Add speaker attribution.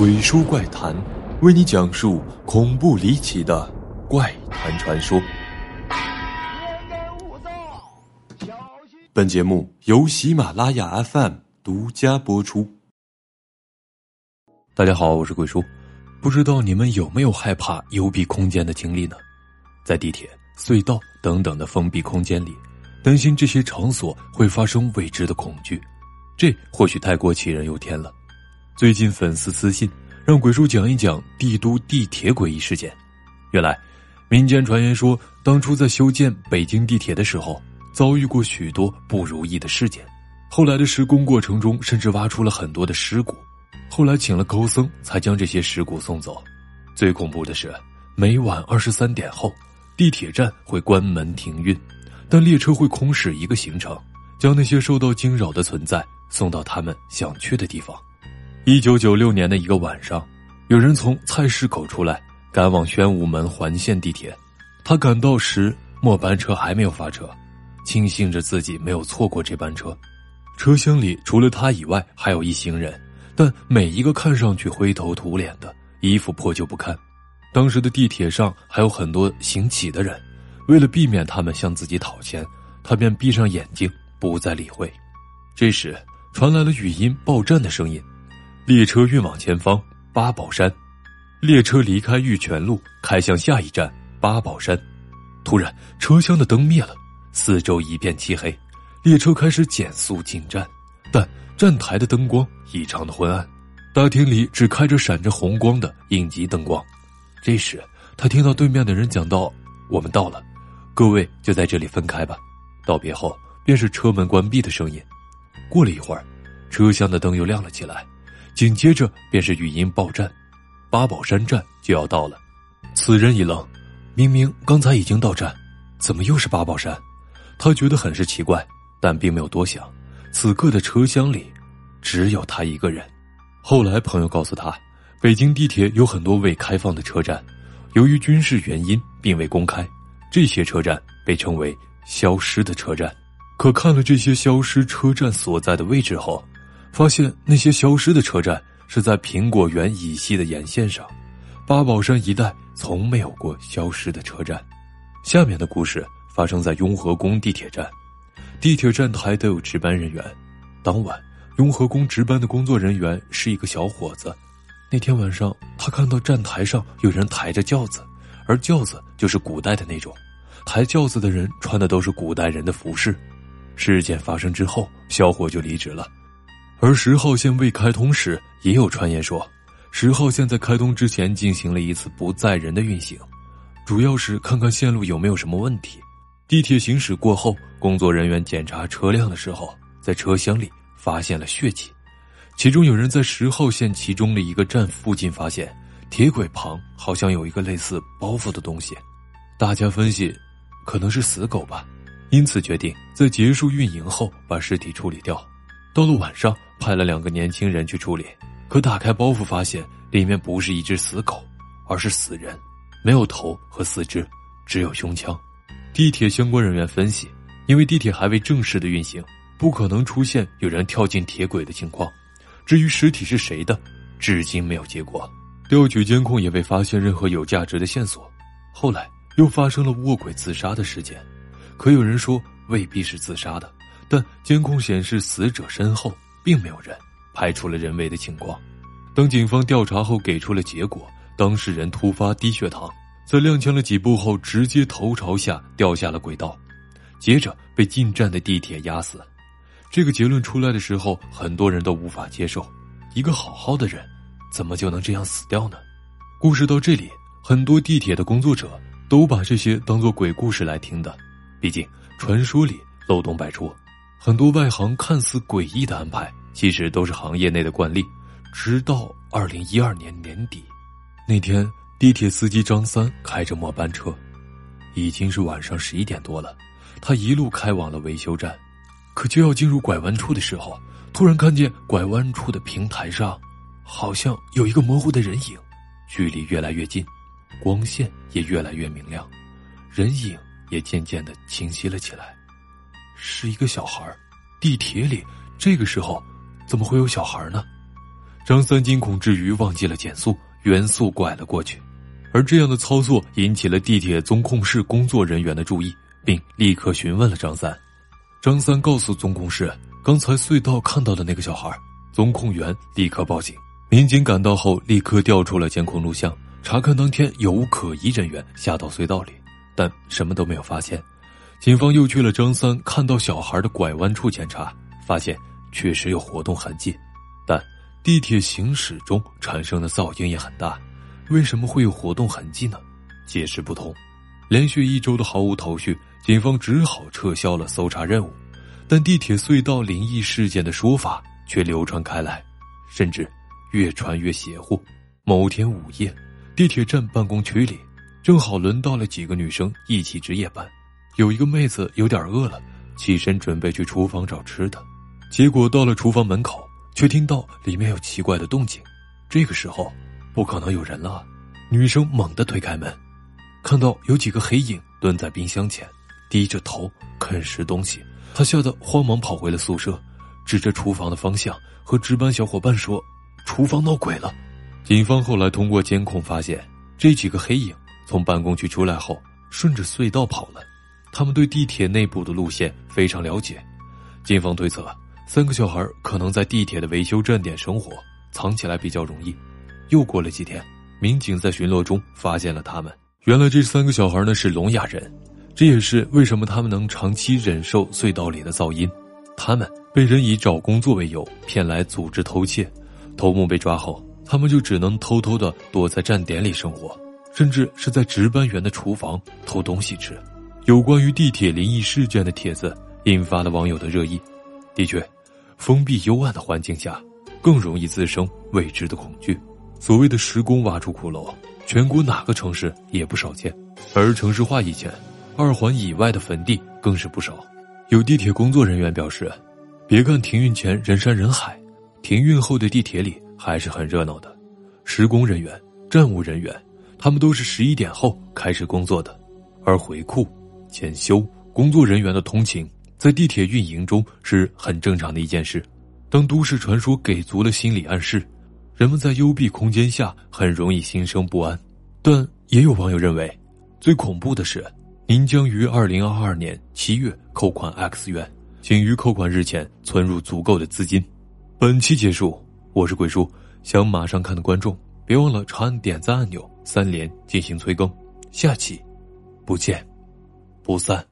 Speaker 1: 鬼叔怪谈，为你讲述恐怖离奇的怪谈传说。本节目由喜马拉雅 FM 独家播出。大家好，我是鬼叔。不知道你们有没有害怕幽闭空间的经历呢？在地铁、隧道等等的封闭空间里，担心这些场所会发生未知的恐惧，这或许太过杞人忧天了。最近粉丝私信让鬼叔讲一讲帝都地铁诡异事件。原来，民间传言说，当初在修建北京地铁的时候，遭遇过许多不如意的事件。后来的施工过程中，甚至挖出了很多的尸骨。后来请了高僧，才将这些尸骨送走。最恐怖的是，每晚二十三点后，地铁站会关门停运，但列车会空驶一个行程，将那些受到惊扰的存在送到他们想去的地方。一九九六年的一个晚上，有人从菜市口出来，赶往宣武门环线地铁。他赶到时，末班车还没有发车，庆幸着自己没有错过这班车。车厢里除了他以外，还有一行人，但每一个看上去灰头土脸的，衣服破旧不堪。当时的地铁上还有很多行乞的人，为了避免他们向自己讨钱，他便闭上眼睛，不再理会。这时，传来了语音报站的声音。列车运往前方八宝山，列车离开玉泉路，开向下一站八宝山。突然，车厢的灯灭了，四周一片漆黑，列车开始减速进站，但站台的灯光异常的昏暗，大厅里只开着闪着红光的应急灯光。这时，他听到对面的人讲道：“我们到了，各位就在这里分开吧。”道别后，便是车门关闭的声音。过了一会儿，车厢的灯又亮了起来。紧接着便是语音报站，八宝山站就要到了。此人一愣，明明刚才已经到站，怎么又是八宝山？他觉得很是奇怪，但并没有多想。此刻的车厢里只有他一个人。后来朋友告诉他，北京地铁有很多未开放的车站，由于军事原因并未公开，这些车站被称为“消失的车站”。可看了这些消失车站所在的位置后。发现那些消失的车站是在苹果园以西的沿线上，八宝山一带从没有过消失的车站。下面的故事发生在雍和宫地铁站，地铁站台都有值班人员。当晚，雍和宫值班的工作人员是一个小伙子。那天晚上，他看到站台上有人抬着轿子，而轿子就是古代的那种，抬轿子的人穿的都是古代人的服饰。事件发生之后，小伙就离职了。而十号线未开通时，也有传言说，十号线在开通之前进行了一次不载人的运行，主要是看看线路有没有什么问题。地铁行驶过后，工作人员检查车辆的时候，在车厢里发现了血迹，其中有人在十号线其中的一个站附近发现铁轨旁好像有一个类似包袱的东西，大家分析，可能是死狗吧，因此决定在结束运营后把尸体处理掉。到了晚上。派了两个年轻人去处理，可打开包袱发现里面不是一只死狗，而是死人，没有头和四肢，只有胸腔。地铁相关人员分析，因为地铁还未正式的运行，不可能出现有人跳进铁轨的情况。至于尸体是谁的，至今没有结果。调取监控也未发现任何有价值的线索。后来又发生了卧轨自杀的事件，可有人说未必是自杀的，但监控显示死者身后。并没有人排除了人为的情况。等警方调查后给出了结果，当事人突发低血糖，在踉跄了几步后，直接头朝下掉下了轨道，接着被进站的地铁压死。这个结论出来的时候，很多人都无法接受：一个好好的人，怎么就能这样死掉呢？故事到这里，很多地铁的工作者都把这些当做鬼故事来听的。毕竟传说里漏洞百出。很多外行看似诡异的安排，其实都是行业内的惯例。直到二零一二年年底，那天地铁司机张三开着末班车，已经是晚上十一点多了。他一路开往了维修站，可就要进入拐弯处的时候，突然看见拐弯处的平台上，好像有一个模糊的人影，距离越来越近，光线也越来越明亮，人影也渐渐的清晰了起来。是一个小孩地铁里这个时候怎么会有小孩呢？张三惊恐之余忘记了减速，原速拐了过去。而这样的操作引起了地铁总控室工作人员的注意，并立刻询问了张三。张三告诉总控室，刚才隧道看到的那个小孩。总控员立刻报警，民警赶到后立刻调出了监控录像，查看当天有无可疑人员下到隧道里，但什么都没有发现。警方又去了张三看到小孩的拐弯处检查，发现确实有活动痕迹，但地铁行驶中产生的噪音也很大，为什么会有活动痕迹呢？解释不通。连续一周的毫无头绪，警方只好撤销了搜查任务。但地铁隧道灵异事件的说法却流传开来，甚至越传越邪乎。某天午夜，地铁站办公区里，正好轮到了几个女生一起值夜班。有一个妹子有点饿了，起身准备去厨房找吃的，结果到了厨房门口，却听到里面有奇怪的动静。这个时候，不可能有人了。女生猛地推开门。看到有几个黑影蹲在冰箱前，低着头啃食东西，她吓得慌忙跑回了宿舍，指着厨房的方向和值班小伙伴说：“厨房闹鬼了。”警方后来通过监控发现，这几个黑影从办公区出来后，顺着隧道跑了。他们对地铁内部的路线非常了解，警方推测三个小孩可能在地铁的维修站点生活，藏起来比较容易。又过了几天，民警在巡逻中发现了他们。原来这三个小孩呢是聋哑人，这也是为什么他们能长期忍受隧道里的噪音。他们被人以找工作为由骗来组织偷窃，头目被抓后，他们就只能偷偷的躲在站点里生活，甚至是在值班员的厨房偷东西吃。有关于地铁灵异事件的帖子引发了网友的热议。的确，封闭幽暗的环境下，更容易滋生未知的恐惧。所谓的施工挖出骷髅。全国哪个城市也不少见，而城市化以前，二环以外的坟地更是不少。有地铁工作人员表示，别看停运前人山人海，停运后的地铁里还是很热闹的。施工人员、站务人员，他们都是十一点后开始工作的，而回库、检修工作人员的通勤，在地铁运营中是很正常的一件事。当都市传说给足了心理暗示。人们在幽闭空间下很容易心生不安，但也有网友认为，最恐怖的是，您将于二零二二年七月扣款 X 元，请于扣款日前存入足够的资金。本期结束，我是鬼叔，想马上看的观众别忘了长按点赞按钮，三连进行催更，下期不见不散。